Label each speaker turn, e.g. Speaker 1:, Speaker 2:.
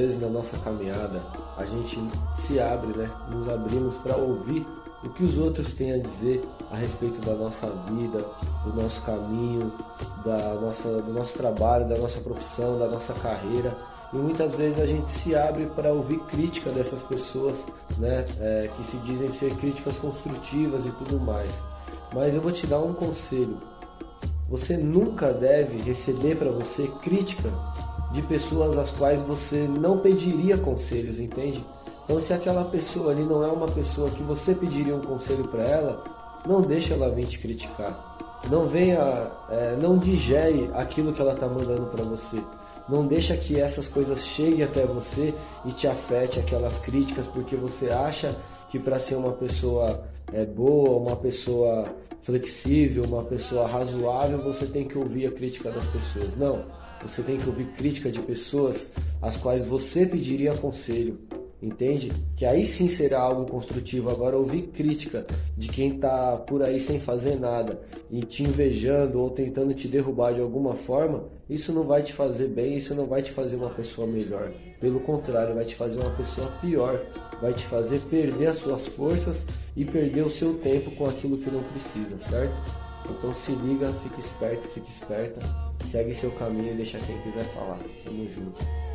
Speaker 1: vezes na nossa caminhada a gente se abre, né? Nos abrimos para ouvir o que os outros têm a dizer a respeito da nossa vida, do nosso caminho, da nossa, do nosso trabalho, da nossa profissão, da nossa carreira. E muitas vezes a gente se abre para ouvir crítica dessas pessoas, né, é, que se dizem ser críticas construtivas e tudo mais. Mas eu vou te dar um conselho. Você nunca deve receber para você crítica de pessoas às quais você não pediria conselhos, entende? Então, se aquela pessoa ali não é uma pessoa que você pediria um conselho para ela, não deixe ela vir te criticar. Não venha, é, não digere aquilo que ela está mandando para você. Não deixa que essas coisas cheguem até você e te afete aquelas críticas porque você acha que para ser uma pessoa é, boa, uma pessoa flexível, uma pessoa razoável, você tem que ouvir a crítica das pessoas. Não, você tem que ouvir crítica de pessoas às quais você pediria conselho entende? Que aí sim será algo construtivo. Agora, ouvir crítica de quem está por aí sem fazer nada e te invejando ou tentando te derrubar de alguma forma, isso não vai te fazer bem, isso não vai te fazer uma pessoa melhor. Pelo contrário, vai te fazer uma pessoa pior, vai te fazer perder as suas forças e perder o seu tempo com aquilo que não precisa, certo? Então se liga, fique esperto, fique esperta, segue seu caminho e deixa quem quiser falar. Tamo junto.